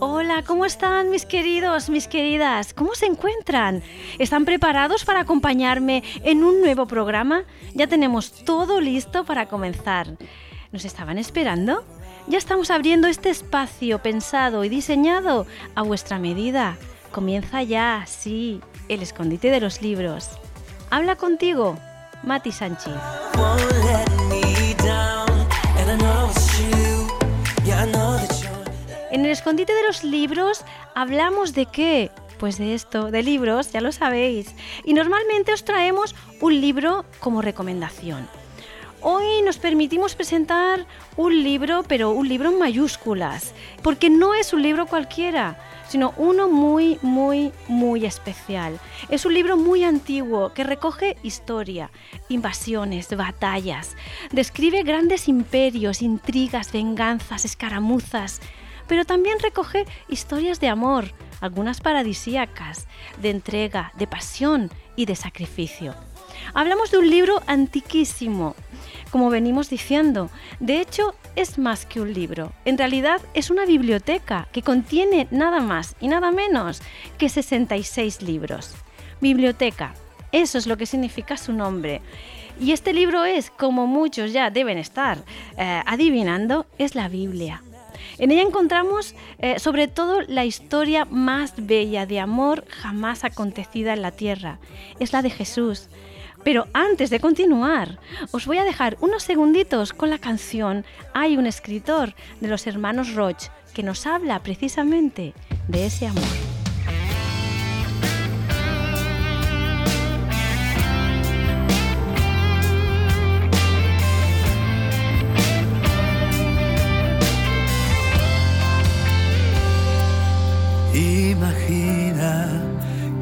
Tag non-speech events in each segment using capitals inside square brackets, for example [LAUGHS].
Hola, ¿cómo están mis queridos, mis queridas? ¿Cómo se encuentran? ¿Están preparados para acompañarme en un nuevo programa? Ya tenemos todo listo para comenzar. ¿Nos estaban esperando? Ya estamos abriendo este espacio pensado y diseñado a vuestra medida. Comienza ya, sí, el escondite de los libros. Habla contigo, Mati Sánchez. En el escondite de los libros hablamos de qué? Pues de esto, de libros, ya lo sabéis. Y normalmente os traemos un libro como recomendación. Hoy nos permitimos presentar un libro, pero un libro en mayúsculas, porque no es un libro cualquiera, sino uno muy, muy, muy especial. Es un libro muy antiguo que recoge historia, invasiones, batallas, describe grandes imperios, intrigas, venganzas, escaramuzas, pero también recoge historias de amor, algunas paradisíacas, de entrega, de pasión y de sacrificio. Hablamos de un libro antiquísimo, como venimos diciendo. De hecho, es más que un libro. En realidad es una biblioteca que contiene nada más y nada menos que 66 libros. Biblioteca, eso es lo que significa su nombre. Y este libro es, como muchos ya deben estar eh, adivinando, es la Biblia. En ella encontramos eh, sobre todo la historia más bella de amor jamás acontecida en la tierra. Es la de Jesús. Pero antes de continuar, os voy a dejar unos segunditos con la canción Hay un escritor de los hermanos Roch que nos habla precisamente de ese amor.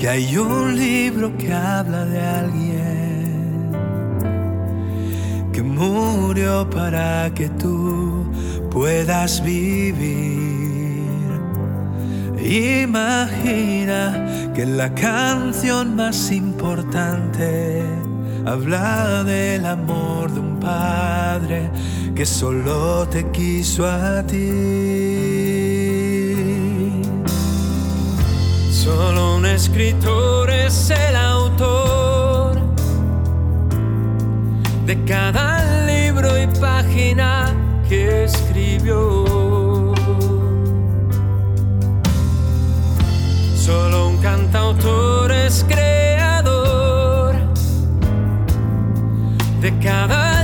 Que hay un libro que habla de alguien que murió para que tú puedas vivir. Imagina que la canción más importante habla del amor de un padre que solo te quiso a ti. Solo un escritor es el autor de cada libro y página que escribió. Solo un cantautor es creador de cada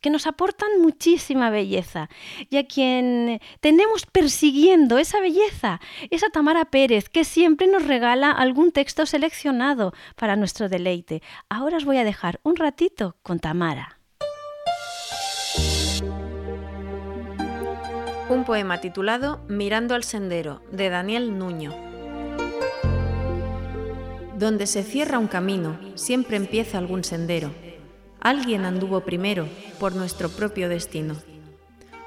que nos aportan muchísima belleza y a quien tenemos persiguiendo esa belleza es a Tamara Pérez que siempre nos regala algún texto seleccionado para nuestro deleite. Ahora os voy a dejar un ratito con Tamara. Un poema titulado Mirando al Sendero, de Daniel Nuño. Donde se cierra un camino, siempre empieza algún sendero Alguien anduvo primero por nuestro propio destino.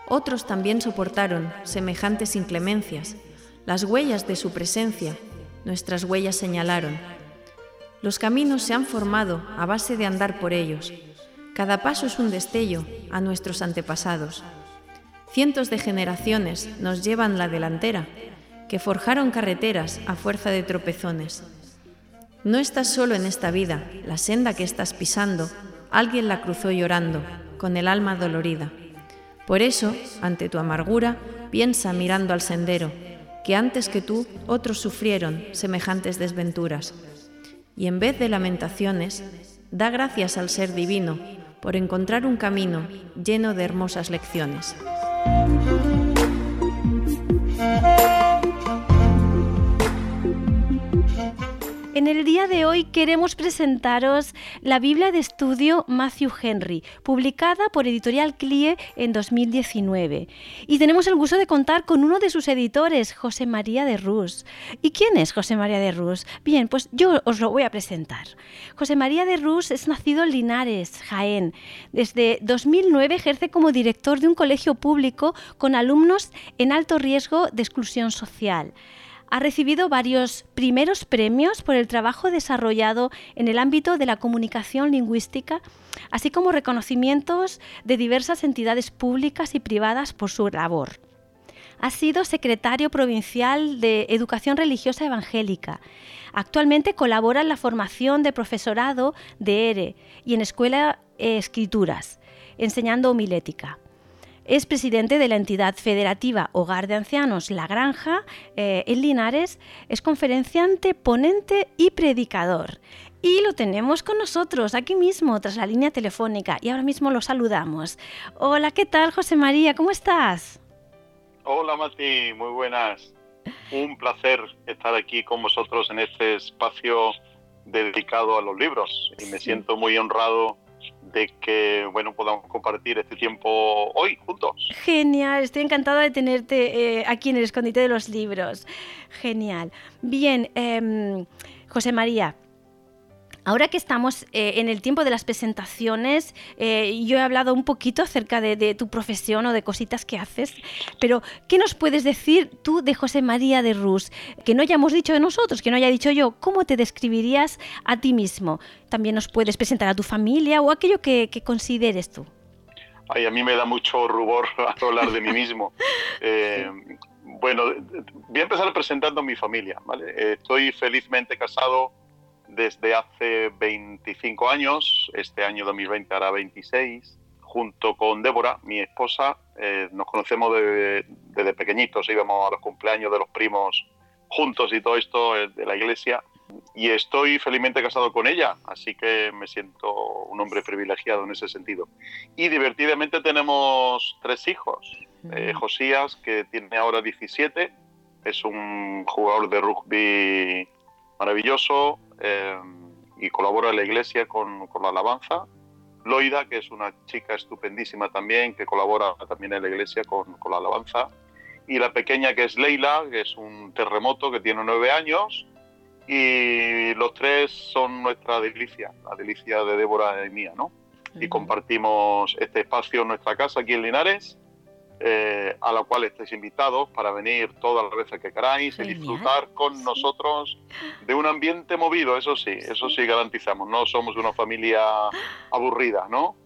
Otros también soportaron semejantes inclemencias. Las huellas de su presencia, nuestras huellas señalaron. Los caminos se han formado a base de andar por ellos. Cada paso es un destello a nuestros antepasados. Cientos de generaciones nos llevan la delantera, que forjaron carreteras a fuerza de tropezones. No estás solo en esta vida, la senda que estás pisando, alguien la cruzó llorando, con el alma dolorida. Por eso, ante tu amargura, piensa mirando al sendero, que antes que tú otros sufrieron semejantes desventuras. Y en vez de lamentaciones, da gracias al Ser Divino por encontrar un camino lleno de hermosas lecciones. En el día de hoy queremos presentaros la Biblia de estudio Matthew Henry, publicada por Editorial CLIE en 2019. Y tenemos el gusto de contar con uno de sus editores, José María de Rus. ¿Y quién es José María de Rus? Bien, pues yo os lo voy a presentar. José María de Rus es nacido en Linares, Jaén. Desde 2009 ejerce como director de un colegio público con alumnos en alto riesgo de exclusión social ha recibido varios primeros premios por el trabajo desarrollado en el ámbito de la comunicación lingüística, así como reconocimientos de diversas entidades públicas y privadas por su labor. Ha sido secretario provincial de Educación Religiosa Evangélica. Actualmente colabora en la formación de profesorado de ERE y en Escuela Escrituras, enseñando homilética. Es presidente de la entidad federativa Hogar de Ancianos La Granja eh, en Linares. Es conferenciante, ponente y predicador. Y lo tenemos con nosotros aquí mismo, tras la línea telefónica. Y ahora mismo lo saludamos. Hola, ¿qué tal, José María? ¿Cómo estás? Hola, Mati. Muy buenas. Un placer estar aquí con vosotros en este espacio dedicado a los libros. Y me siento muy honrado de que bueno podamos compartir este tiempo hoy juntos. Genial, estoy encantada de tenerte eh, aquí en el escondite de los libros. Genial. Bien, em, José María, Ahora que estamos eh, en el tiempo de las presentaciones, eh, yo he hablado un poquito acerca de, tu profesión o de cositas que haces, pero ¿qué nos puedes decir tú de José María de Rus? Que no hayamos dicho de nosotros, que no haya dicho yo, ¿cómo te describirías a ti mismo? También nos puedes presentar a tu familia o aquello que, consideres tú. Ay, a mí me da mucho rubor [LAUGHS] hablar de mí mismo. [LAUGHS] Eh, bueno, voy a empezar presentando a mi familia. ¿vale? Estoy felizmente casado desde hace 25 años, este año 2020 hará 26, junto con Débora, mi esposa, eh, nos conocemos desde, pequeñitos, íbamos a los cumpleaños de los primos juntos y todo esto eh, de la iglesia. Y estoy felizmente casado con ella, así que me siento un hombre privilegiado en ese sentido. Y divertidamente tenemos tres hijos. Eh, Josías, que tiene ahora 17, es un jugador de rugby maravilloso eh, y colabora en la iglesia con, con, la alabanza. Loida, que es una chica estupendísima también, que colabora también en la iglesia con, con la alabanza. Y la pequeña que es Leila, que es un terremoto que tiene nueve años. Y los tres son nuestra delicia, la delicia de Débora y mía, ¿no? Y compartimos este espacio en nuestra casa aquí en Linares eh, a la cual estáis invitados para venir todas las veces que queráis y disfrutar con nosotros de un ambiente movido, eso sí, eso sí garantizamos, no somos una familia aburrida, ¿no?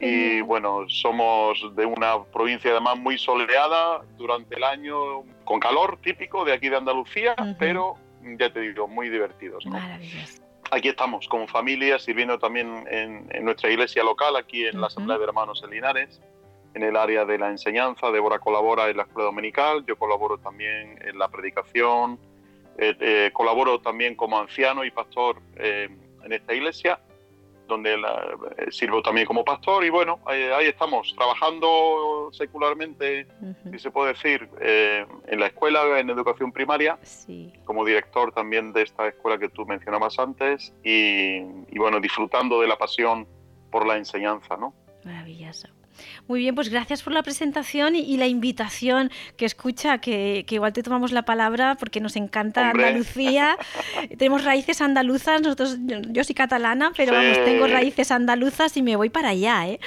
Y bueno, somos de una provincia además muy soleada durante el año, con calor típico de aquí de Andalucía, pero ya te digo, muy divertidos. ¿no? Aquí estamos como familia, sirviendo también en, nuestra iglesia local, aquí en la Asamblea de Hermanos en Linares en el área de la enseñanza. Débora colabora en la escuela dominical, yo colaboro también en la predicación, eh, eh, colaboro también como anciano y pastor eh, en esta iglesia, donde sirvo también como pastor y bueno, ahí, estamos, trabajando secularmente, si se puede decir, en la escuela, en educación primaria, como director también de esta escuela que tú mencionabas antes y, y bueno, disfrutando de la pasión por la enseñanza, ¿no? Maravilloso. Muy bien, pues gracias por la presentación y, la invitación que escucha, que, igual te tomamos la palabra porque nos encanta Andalucía. [LAUGHS] Tenemos raíces andaluzas, nosotros, yo, soy catalana, pero vamos, tengo raíces andaluzas y me voy para allá, ¿eh?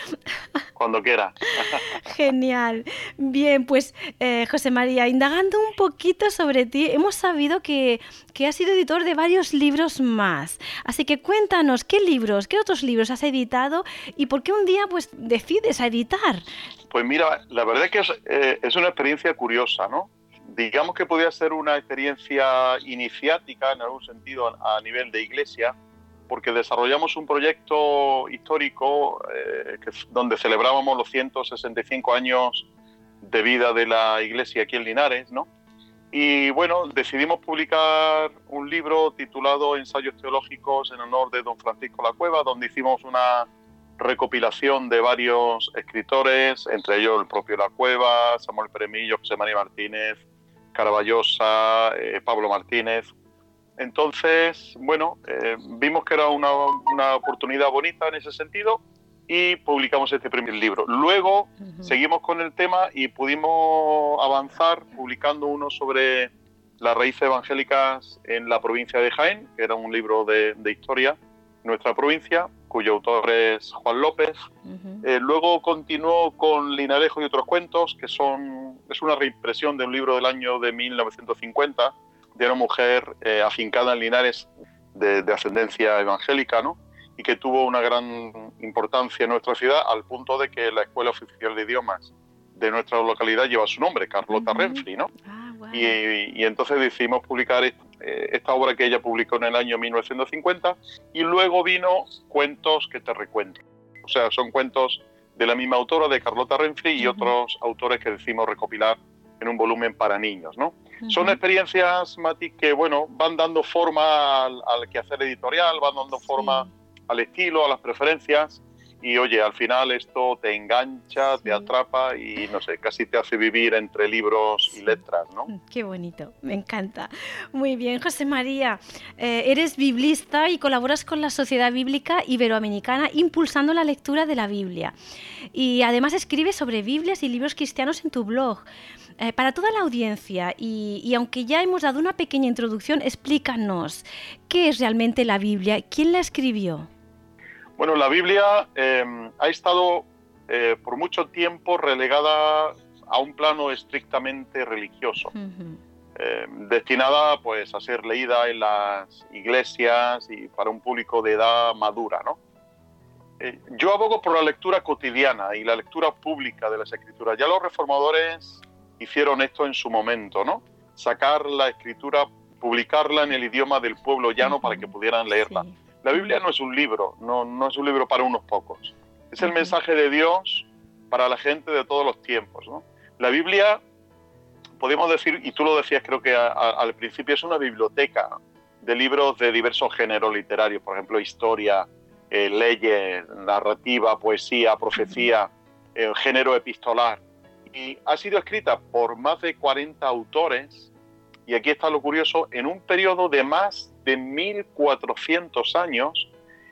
Cuando quiera. [LAUGHS] Genial. Bien, pues eh, José María, indagando un poquito sobre ti, hemos sabido que, que has sido editor de varios libros más. Así que cuéntanos, ¿qué libros, qué otros libros has editado y por qué un día pues decides editar? Pues mira, la verdad es que es, eh, una experiencia curiosa, ¿no? Digamos que podía ser una experiencia iniciática en algún sentido a nivel de iglesia, porque desarrollamos un proyecto histórico eh, donde celebrábamos los 165 años de vida de la iglesia aquí en Linares, ¿no? Y bueno, decidimos publicar un libro titulado Ensayos Teológicos en honor de don Francisco La Cueva, donde hicimos una recopilación de varios escritores, entre ellos el propio La Cueva, Samuel Premillo, José María Martínez, Caraballosa, eh, Pablo Martínez. Entonces, bueno, eh, vimos que era una, una oportunidad bonita en ese sentido y publicamos este primer libro. Luego seguimos con el tema y pudimos avanzar publicando uno sobre las raíces evangélicas en la provincia de Jaén, que era un libro de, historia, nuestra provincia, cuyo autor es Juan López. Eh, luego continuó con Linarejo y otros cuentos, que son es una reimpresión de un libro del año de 1950 de una mujer eh, afincada en Linares de, de ascendencia evangélica, ¿no? y que tuvo una gran importancia en nuestra ciudad al punto de que la Escuela Oficial de Idiomas de nuestra localidad lleva su nombre, Carlota Renfri, ¿no? Ah, y, entonces decidimos publicar eh, esta obra que ella publicó en el año 1950 y luego vino Cuentos que te recuento. O sea, son cuentos de la misma autora, de Carlota Renfri, y otros autores que decimos recopilar en un volumen para niños, ¿no? Son experiencias, Mati, que, bueno, van dando forma al, quehacer editorial, van dando forma al estilo, a las preferencias. Y oye, al final esto te engancha, te atrapa y no sé, casi te hace vivir entre libros y letras, ¿no? [LAUGHS] Qué bonito, me encanta. Muy bien, José María, eh, eres biblista y colaboras con la Sociedad Bíblica Iberoamericana impulsando la lectura de la Biblia. Y además escribes sobre Biblias y libros cristianos en tu blog. Eh, para toda la audiencia, y, y, aunque ya hemos dado una pequeña introducción, explícanos, ¿qué es realmente la Biblia? ¿Quién la escribió? Bueno, la Biblia em, ha estado eh, por mucho tiempo relegada a un plano estrictamente religioso, em, destinada pues a ser leída en las iglesias y para un público de edad madura, ¿no? Eh, yo abogo por la lectura cotidiana y la lectura pública de las escrituras. Ya los reformadores hicieron esto en su momento, ¿no? Sacar la escritura, publicarla en el idioma del pueblo llano para que pudieran leerla. La Biblia no es un libro, no, no es un libro para unos pocos. Es el mensaje de Dios para la gente de todos los tiempos. La Biblia, podemos decir, y tú lo decías creo que al principio, es una biblioteca de libros de diversos géneros literarios, por ejemplo, historia, eh, leyes, narrativa, poesía, profecía, eh, género epistolar. Y ha sido escrita por más de 40 autores, y aquí está lo curioso, en un periodo de más de 1400 años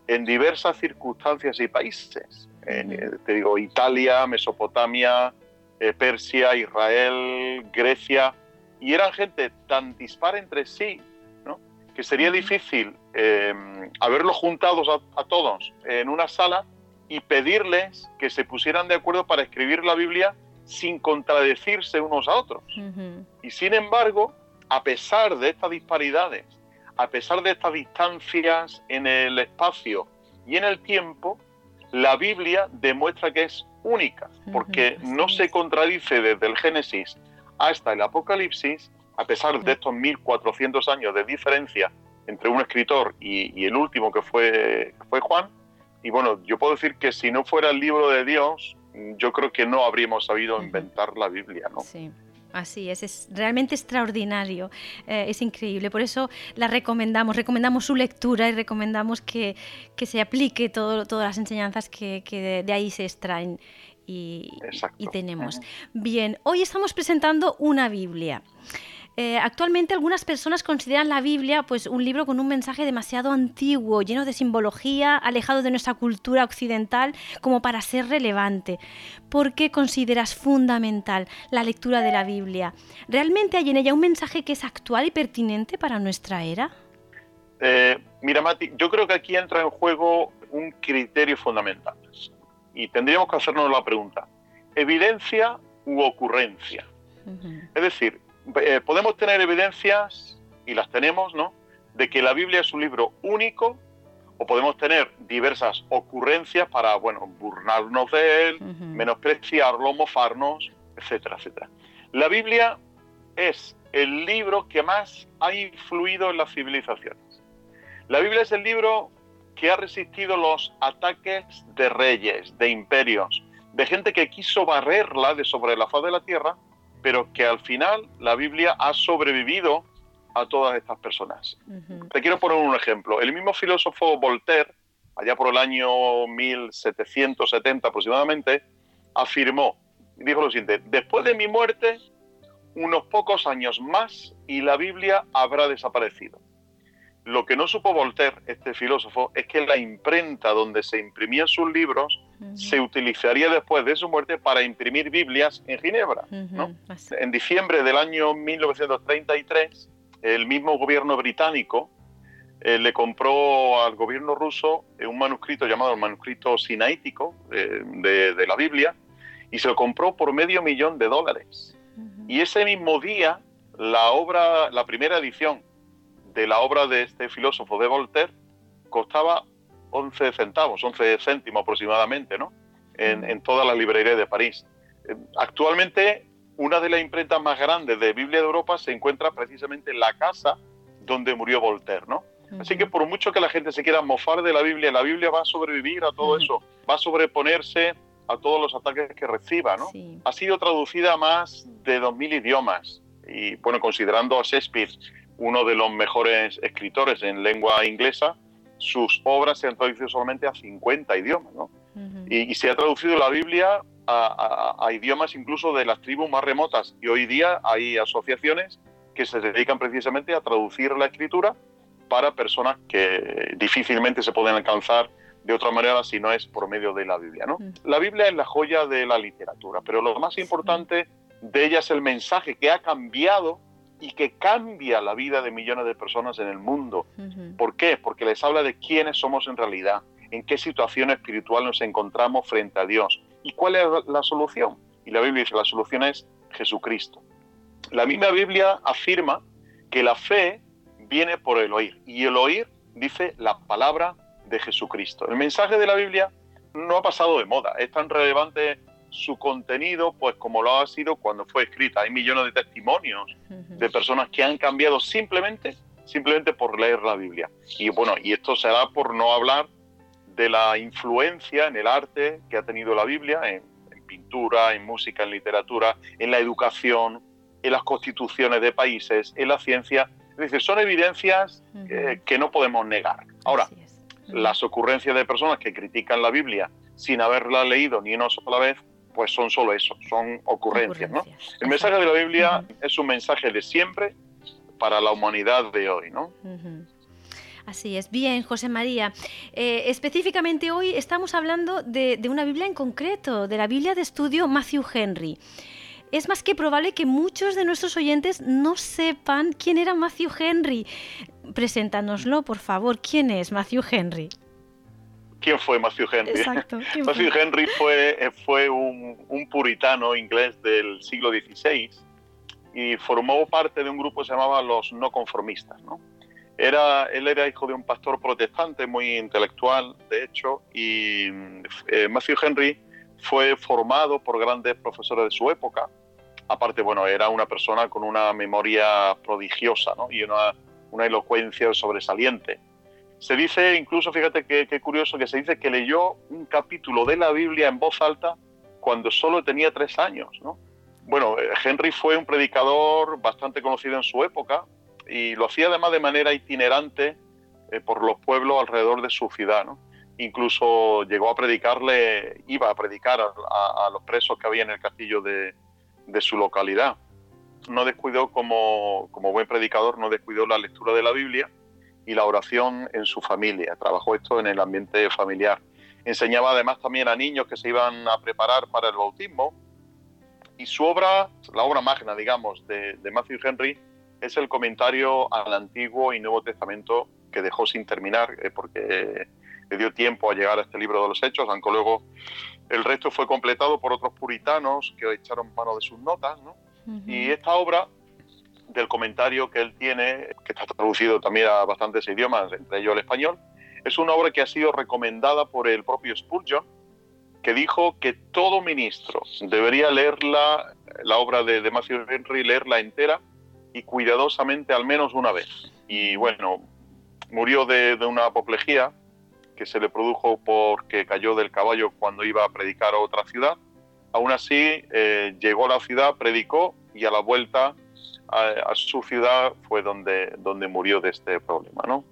en diversas circunstancias y países. Eh, te digo, Italia, Mesopotamia, eh, Persia, Israel, Grecia, y eran gente tan dispara entre sí, ¿no? que sería difícil em, haberlos juntados a, todos en una sala y pedirles que se pusieran de acuerdo para escribir la Biblia sin contradecirse unos a otros. Y sin embargo, a pesar de estas disparidades a pesar de estas distancias en el espacio y en el tiempo, la Biblia demuestra que es única, porque no se contradice desde el Génesis hasta el Apocalipsis, a pesar de estos 1400 años de diferencia entre un escritor y, el último que fue, fue Juan. Y bueno, yo puedo decir que si no fuera el libro de Dios, yo creo que no habríamos sabido inventar la Biblia, ¿no? Sí. Así es, es realmente extraordinario, eh, es increíble. Por eso la recomendamos, recomendamos su lectura y recomendamos que, se aplique todo, todas las enseñanzas que, de, ahí se extraen y, y tenemos. Bien, hoy estamos presentando una Biblia. Eh, actualmente algunas personas consideran la Biblia pues, un libro con un mensaje demasiado antiguo, lleno de simbología, alejado de nuestra cultura occidental, como para ser relevante. ¿Por qué consideras fundamental la lectura de la Biblia? ¿Realmente hay en ella un mensaje que es actual y pertinente para nuestra era? Eh, mira, Mati, yo creo que aquí entra en juego un criterio fundamental. Y tendríamos que hacernos la pregunta, ¿evidencia u ocurrencia? Es decir, eh, podemos tener evidencias, y las tenemos, ¿no?, de que la Biblia es un libro único, o podemos tener diversas ocurrencias para, bueno, burlarnos de él, menospreciarlo, mofarnos, etcétera, etcétera. La Biblia es el libro que más ha influido en las civilizaciones. La Biblia es el libro que ha resistido los ataques de reyes, de imperios, de gente que quiso barrerla de sobre la faz de la tierra pero que al final la Biblia ha sobrevivido a todas estas personas. Te quiero poner un ejemplo. El mismo filósofo Voltaire, allá por el año 1770 aproximadamente, afirmó, dijo lo siguiente, después de mi muerte, unos pocos años más y la Biblia habrá desaparecido. Lo que no supo Voltaire, este filósofo, es que la imprenta donde se imprimían sus libros se utilizaría después de su muerte para imprimir Biblias en Ginebra. En diciembre del año 1933, el mismo gobierno británico eh, le compró al gobierno ruso eh, un manuscrito llamado el manuscrito sinaítico eh, de, la Biblia y se lo compró por medio millón de dólares. Y ese mismo día, la obra, la primera edición de la obra de este filósofo de Voltaire costaba 11 centavos, 11 céntimos aproximadamente, ¿no? En, en todas las librerías de París. Eh, actualmente, una de las imprentas más grandes de Biblia de Europa se encuentra precisamente en la casa donde murió Voltaire, ¿no? Así que por mucho que la gente se quiera mofar de la Biblia, la Biblia va a sobrevivir a todo eso, va a sobreponerse a todos los ataques que reciba, ¿no? Ha sido traducida a más de 2.000 idiomas y, bueno, considerando a Shakespeare uno de los mejores escritores en lengua inglesa, sus obras se han traducido solamente a 50 idiomas, ¿no? y, se ha traducido la Biblia a, idiomas incluso de las tribus más remotas. Y hoy día hay asociaciones que se dedican precisamente a traducir la escritura para personas que difícilmente se pueden alcanzar de otra manera si no es por medio de la Biblia. ¿no? La Biblia es la joya de la literatura, pero lo más importante de ella es el mensaje que ha cambiado y que cambia la vida de millones de personas en el mundo. ¿Por qué? Porque les habla de quiénes somos en realidad, en qué situación espiritual nos encontramos frente a Dios y cuál es la solución. Y la Biblia dice, la solución es Jesucristo. La misma Biblia afirma que la fe viene por el oír y el oír dice la palabra de Jesucristo. El mensaje de la Biblia no ha pasado de moda, es tan relevante su contenido, pues como lo ha sido cuando fue escrita. Hay millones de testimonios de personas que han cambiado simplemente, simplemente por leer la Biblia. Y bueno, y esto se da por no hablar de la influencia en el arte que ha tenido la Biblia, en, pintura, en música, en literatura, en la educación, en las constituciones de países, en la ciencia. Es decir, son evidencias eh, que no podemos negar. Ahora, las ocurrencias de personas que critican la Biblia sin haberla leído ni una sola vez, pues son solo eso, son ocurrencias. ¿no? El mensaje de la Biblia es un mensaje de siempre para la humanidad de hoy. ¿no? Así es. Bien, José María. Eh, específicamente hoy estamos hablando de, una Biblia en concreto, de la Biblia de estudio Matthew Henry. Es más que probable que muchos de nuestros oyentes no sepan quién era Matthew Henry. Preséntanoslo, por favor. ¿Quién es Matthew Henry? ¿Quién fue Matthew Henry? [LAUGHS] Matthew Henry fue, eh, fue un, puritano inglés del siglo XVI y formó parte de un grupo que se llamaba los no conformistas. ¿no? Era, él era hijo de un pastor protestante muy intelectual, de hecho, y eh, Matthew Henry fue formado por grandes profesores de su época. Aparte, bueno, era una persona con una memoria prodigiosa ¿no? y una, una elocuencia sobresaliente. Se dice, incluso, fíjate qué curioso, que se dice que leyó un capítulo de la Biblia en voz alta cuando solo tenía tres años, ¿no? Bueno, eh, Henry fue un predicador bastante conocido en su época y lo hacía además de manera itinerante eh, por los pueblos alrededor de su ciudad. Incluso llegó a predicarle, iba a predicar a, los presos que había en el castillo de, de su localidad. no descuidó como, como buen predicador, no descuidó la lectura de la Biblia y la oración en su familia. Trabajó esto en el ambiente familiar. Enseñaba además también a niños que se iban a preparar para el bautismo. Y su obra, la obra magna, digamos, de, Matthew Henry, es el comentario al Antiguo y Nuevo Testamento que dejó sin terminar, eh, porque le dio tiempo a llegar a este libro de los Hechos, aunque luego el resto fue completado por otros puritanos que echaron mano de sus notas. Y esta obra del comentario que él tiene, que está traducido también a bastantes idiomas, entre ellos el español, es una obra que ha sido recomendada por el propio Spurgeon, que dijo que todo ministro debería leerla, la obra de, de Matthew Henry, leerla entera y cuidadosamente al menos una vez. Y bueno, murió de, una apoplejía que se le produjo porque cayó del caballo cuando iba a predicar a otra ciudad. Aún así, eh, llegó a la ciudad, predicó y a la vuelta a, su ciudad fue donde, donde murió de este problema, ¿no?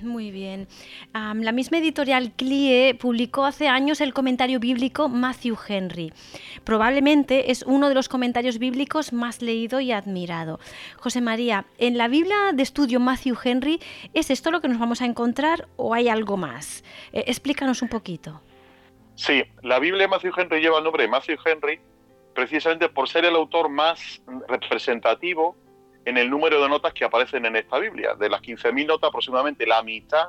Muy bien. la misma editorial CLIE publicó hace años el comentario bíblico Matthew Henry. Probablemente es uno de los comentarios bíblicos más leído y admirado. José María, en la Biblia de estudio Matthew Henry, ¿es esto lo que nos vamos a encontrar o hay algo más? Eh, explícanos un poquito. Sí, la Biblia de Matthew Henry lleva el nombre de Matthew Henry precisamente por ser el autor más representativo en el número de notas que aparecen en esta Biblia. De las 15.000 notas, aproximadamente la mitad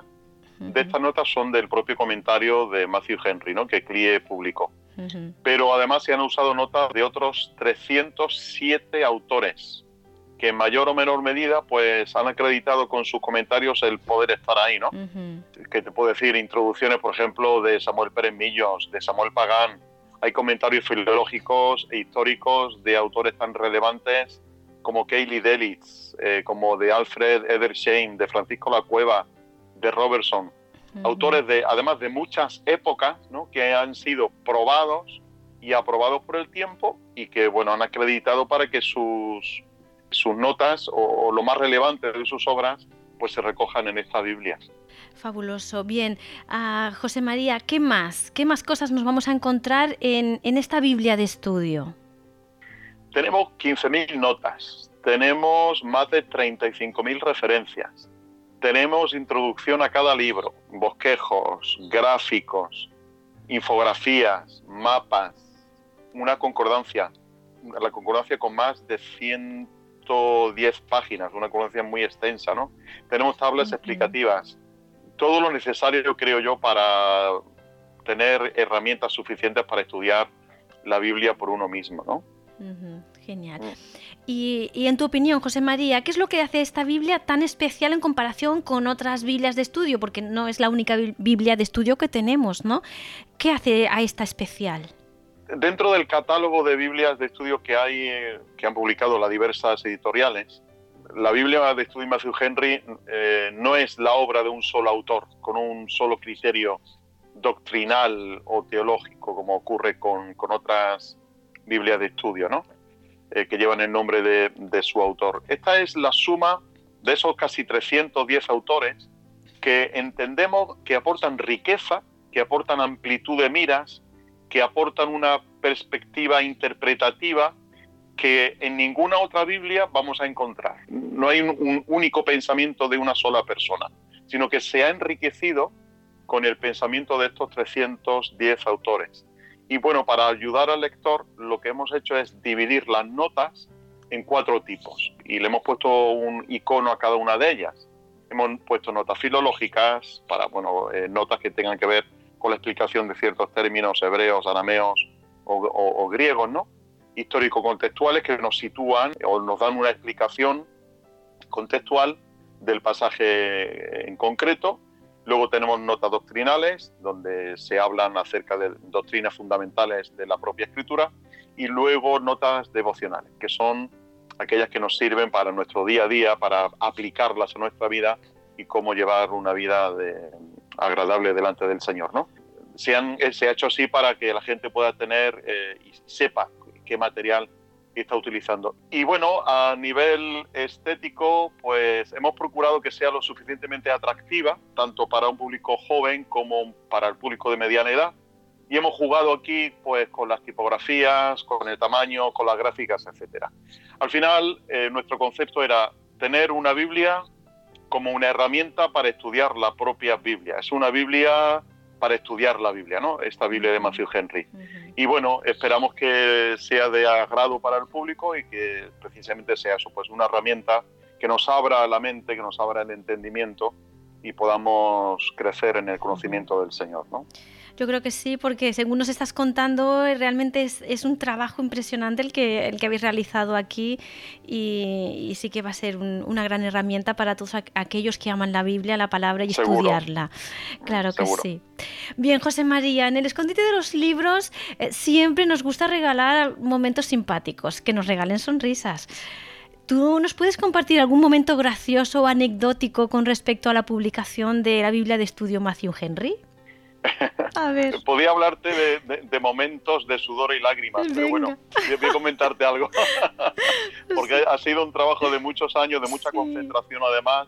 de estas notas son del propio comentario de Matthew Henry, ¿no? que Clie publicó. Pero además se han usado notas de otros 307 autores que en mayor o menor medida pues han acreditado con sus comentarios el poder estar ahí, ¿no? Que te puedo decir introducciones, por ejemplo, de Samuel Pérez Millos, de Samuel Pagán, hay comentarios filológicos e históricos de autores tan relevantes como Kaylee Delitz, eh, como de Alfred Edersheim, de Francisco La Cueva, de Robertson. Autores de, además de muchas épocas, ¿no? que han sido probados y aprobados por el tiempo y que bueno, han acreditado para que sus, sus notas o, lo más relevante de sus obras pues se recojan en esta Biblia. Fabuloso. Bien, ah, José María, ¿qué más? ¿Qué más cosas nos vamos a encontrar en, en esta Biblia de estudio? Tenemos 15.000 notas, tenemos más de 35.000 referencias, tenemos introducción a cada libro, bosquejos, gráficos, infografías, mapas, una concordancia, la concordancia con más de 110 páginas, una concordancia muy extensa, ¿no? Tenemos tablas explicativas, todo lo necesario, creo yo, para tener herramientas suficientes para estudiar la Biblia por uno mismo, ¿no? genial. Mm. Y, en tu opinión, José María, ¿qué es lo que hace esta Biblia tan especial en comparación con otras Biblias de estudio? Porque no es la única Biblia de estudio que tenemos, ¿no? ¿Qué hace a esta especial? Dentro del catálogo de Biblias de estudio que hay, eh, que han publicado las diversas editoriales, la Biblia de estudio de Matthew Henry eh, no es la obra de un solo autor, con un solo criterio doctrinal o teológico, como ocurre con, con otras Biblia de estudio, ¿no? Eh, que llevan el nombre de, su autor. Esta es la suma de esos casi 310 autores que entendemos que aportan riqueza, que aportan amplitud de miras, que aportan una perspectiva interpretativa que en ninguna otra Biblia vamos a encontrar. No hay un único pensamiento de una sola persona, sino que se ha enriquecido con el pensamiento de estos 310 autores. Y bueno, para ayudar al lector, lo que hemos hecho es dividir las notas en cuatro tipos y le hemos puesto un icono a cada una de ellas. Hemos puesto notas filológicas para, bueno, eh, notas que tengan que ver con la explicación de ciertos términos hebreos, arameos o, griegos, ¿no? Histórico-contextuales que nos sitúan o nos dan una explicación contextual del pasaje en concreto Luego tenemos notas doctrinales, donde se hablan acerca de doctrinas fundamentales de la propia escritura, y luego notas devocionales, que son aquellas que nos sirven para nuestro día a día, para aplicarlas a nuestra vida y cómo llevar una vida agradable delante del Señor. ¿no? Se, ha hecho así para que la gente pueda tener eh, y sepa qué material está utilizando. Y bueno, a nivel estético, pues hemos procurado que sea lo suficientemente atractiva, tanto para un público joven como para el público de mediana edad. y hemos jugado aquí pues con las tipografías, con el tamaño, con las gráficas, etcétera. Al final, eh, nuestro concepto era tener una Biblia como una herramienta para estudiar la propia Biblia. Es una Biblia para estudiar la Biblia, ¿no? Esta Biblia de Matthew Henry. Y bueno, esperamos que sea de agrado para el público y que precisamente sea eso, pues una herramienta que nos abra la mente, que nos abra el entendimiento y podamos crecer en el conocimiento del Señor, ¿no? Yo creo que sí, porque según nos estás contando, eh, realmente es, un trabajo impresionante el que, el que habéis realizado aquí y, sí que va a ser una gran herramienta para todos aquellos que aman la Biblia, la palabra y estudiarla. Claro que sí. Bien, José María, en el escondite de los libros eh, siempre nos gusta regalar momentos simpáticos, que nos regalen sonrisas. ¿Tú nos puedes compartir algún momento gracioso o anecdótico con respecto a la publicación de la Biblia de estudio Matthew Henry? [LAUGHS] A ver. Podía hablarte de, momentos de sudor y lágrimas, pero bueno, voy a comentarte algo. [LAUGHS] Porque ha sido un trabajo de muchos años, de mucha concentración además.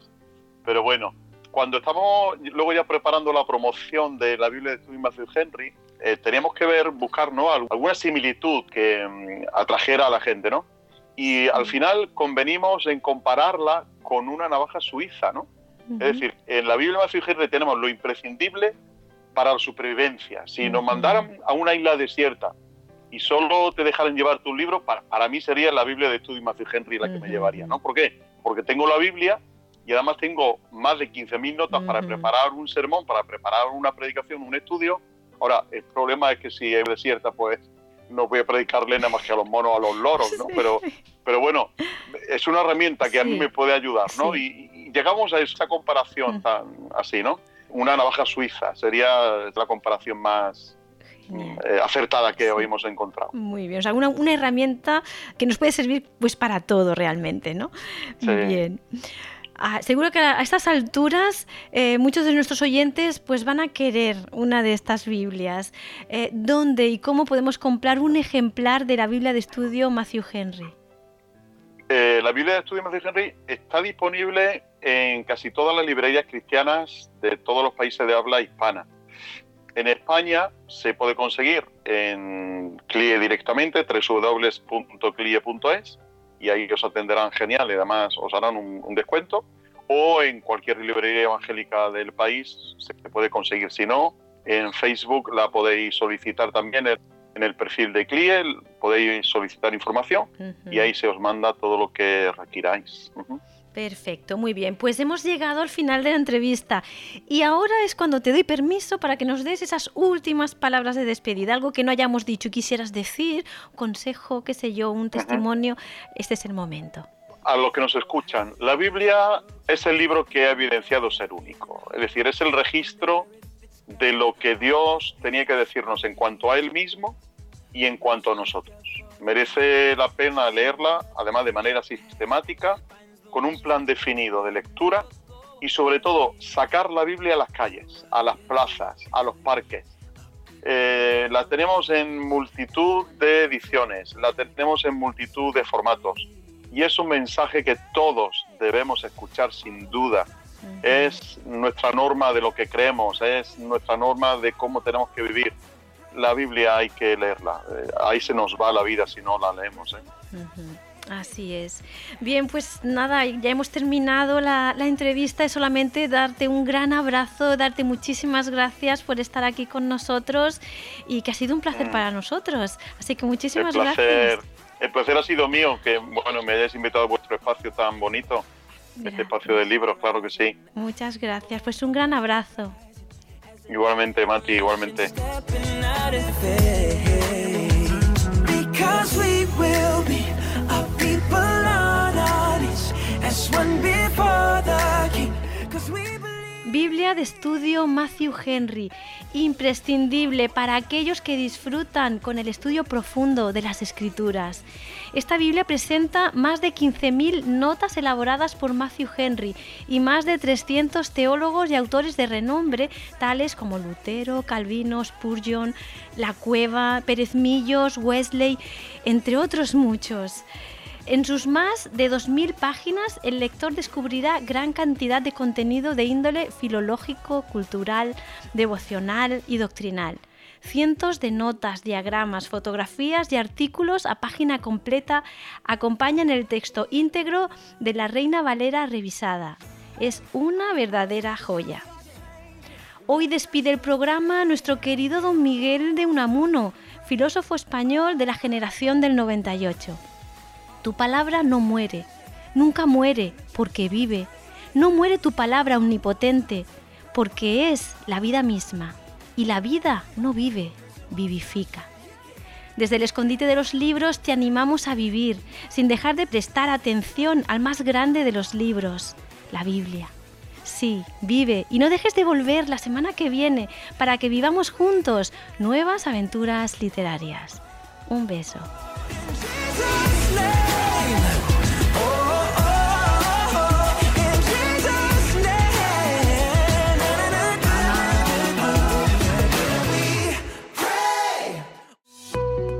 Pero bueno, cuando estamos luego ya preparando la promoción de la Biblia de Study Matthew Henry, eh, teníamos que ver, buscar ¿no? alguna similitud que mm, atrajera a la gente, ¿no? Y al final convenimos en compararla con una navaja suiza, ¿no? Es decir, en la Biblia de Matthew Henry tenemos lo imprescindible para la supervivencia. Si nos mandaran a una isla desierta y solo te dejaran llevar tu libro, para, para mí sería la Biblia de Study Matthew Henry la que me llevaría, ¿no? ¿Por qué? Porque tengo la Biblia y además tengo más de 15.000 notas para preparar un sermón, para preparar una predicación, un estudio. Ahora, el problema es que si es desierta, pues no voy a predicarle nada más que a los monos, a los loros, ¿no? [LAUGHS] Pero, pero bueno, es una herramienta que a mí me puede ayudar, ¿no? Y, llegamos a esa comparación tan así, ¿no? Una navaja suiza sería la comparación más eh, acertada que hoy hemos encontrado. Muy bien, o sea, una, una, herramienta que nos puede servir pues para todo realmente, ¿no? Muy bien. Ah, seguro que a estas alturas eh, muchos de nuestros oyentes pues van a querer una de estas Biblias. Eh, ¿Dónde y cómo podemos comprar un ejemplar de la Biblia de estudio Matthew Henry? La Biblia de estudio Matthew Henry está disponible en casi todas las librerías cristianas de todos los países de habla hispana. En España se puede conseguir en CLIE directamente, www.clie.es, y ahí os atenderán genial y además os harán un, descuento. O en cualquier librería evangélica del país se puede conseguir. Si no, en Facebook la podéis solicitar también en el perfil de CLIE, podéis solicitar información y ahí se os manda todo lo que requiráis. Perfecto, muy bien. Pues hemos llegado al final de la entrevista y ahora es cuando te doy permiso para que nos des esas últimas palabras de despedida, algo que no hayamos dicho y quisieras decir, consejo, qué sé yo, un testimonio. Este es el momento. A los que nos escuchan, la Biblia es el libro que ha evidenciado ser único, es decir, es el registro de lo que Dios tenía que decirnos en cuanto a Él mismo y en cuanto a nosotros. Merece la pena leerla, además de manera sistemática, con un plan definido de lectura y sobre todo sacar la Biblia a las calles, a las plazas, a los parques. Eh, la tenemos en multitud de ediciones, la tenemos en multitud de formatos y es un mensaje que todos debemos escuchar sin duda. Es nuestra norma de lo que creemos, es nuestra norma de cómo tenemos que vivir. La Biblia hay que leerla, eh, ahí se nos va la vida si no la leemos. ¿eh? Así es. Bien, pues nada, ya hemos terminado la, entrevista y solamente darte un gran abrazo, darte muchísimas gracias por estar aquí con nosotros y que ha sido un placer mm. para nosotros. Así que muchísimas gracias. El placer ha sido mío, que bueno, me hayáis invitado a vuestro espacio tan bonito, este espacio de libros, claro que sí. Muchas gracias, pues un gran abrazo. Igualmente, Mati, igualmente. Biblia de estudio Matthew Henry, imprescindible para aquellos que disfrutan con el estudio profundo de las escrituras. Esta Biblia presenta más de 15.000 notas elaboradas por Matthew Henry y más de 300 teólogos y autores de renombre, tales como Lutero, Calvino, Spurgeon, La Cueva, Pérez Millos, Wesley, entre otros muchos. En sus más de 2.000 páginas, el lector descubrirá gran cantidad de contenido de índole filológico, cultural, devocional y doctrinal. Cientos de notas, diagramas, fotografías y artículos a página completa acompañan el texto íntegro de la Reina Valera revisada. Es una verdadera joya. Hoy despide el programa nuestro querido don Miguel de Unamuno, filósofo español de la generación del 98. Tu palabra no muere, nunca muere, porque vive. No muere tu palabra omnipotente, porque es la vida misma. Y la vida no vive, vivifica. Desde el escondite de los libros te animamos a vivir, sin dejar de prestar atención al más grande de los libros, la Biblia. Sí, vive y no dejes de volver la semana que viene para que vivamos juntos nuevas aventuras literarias. Un beso.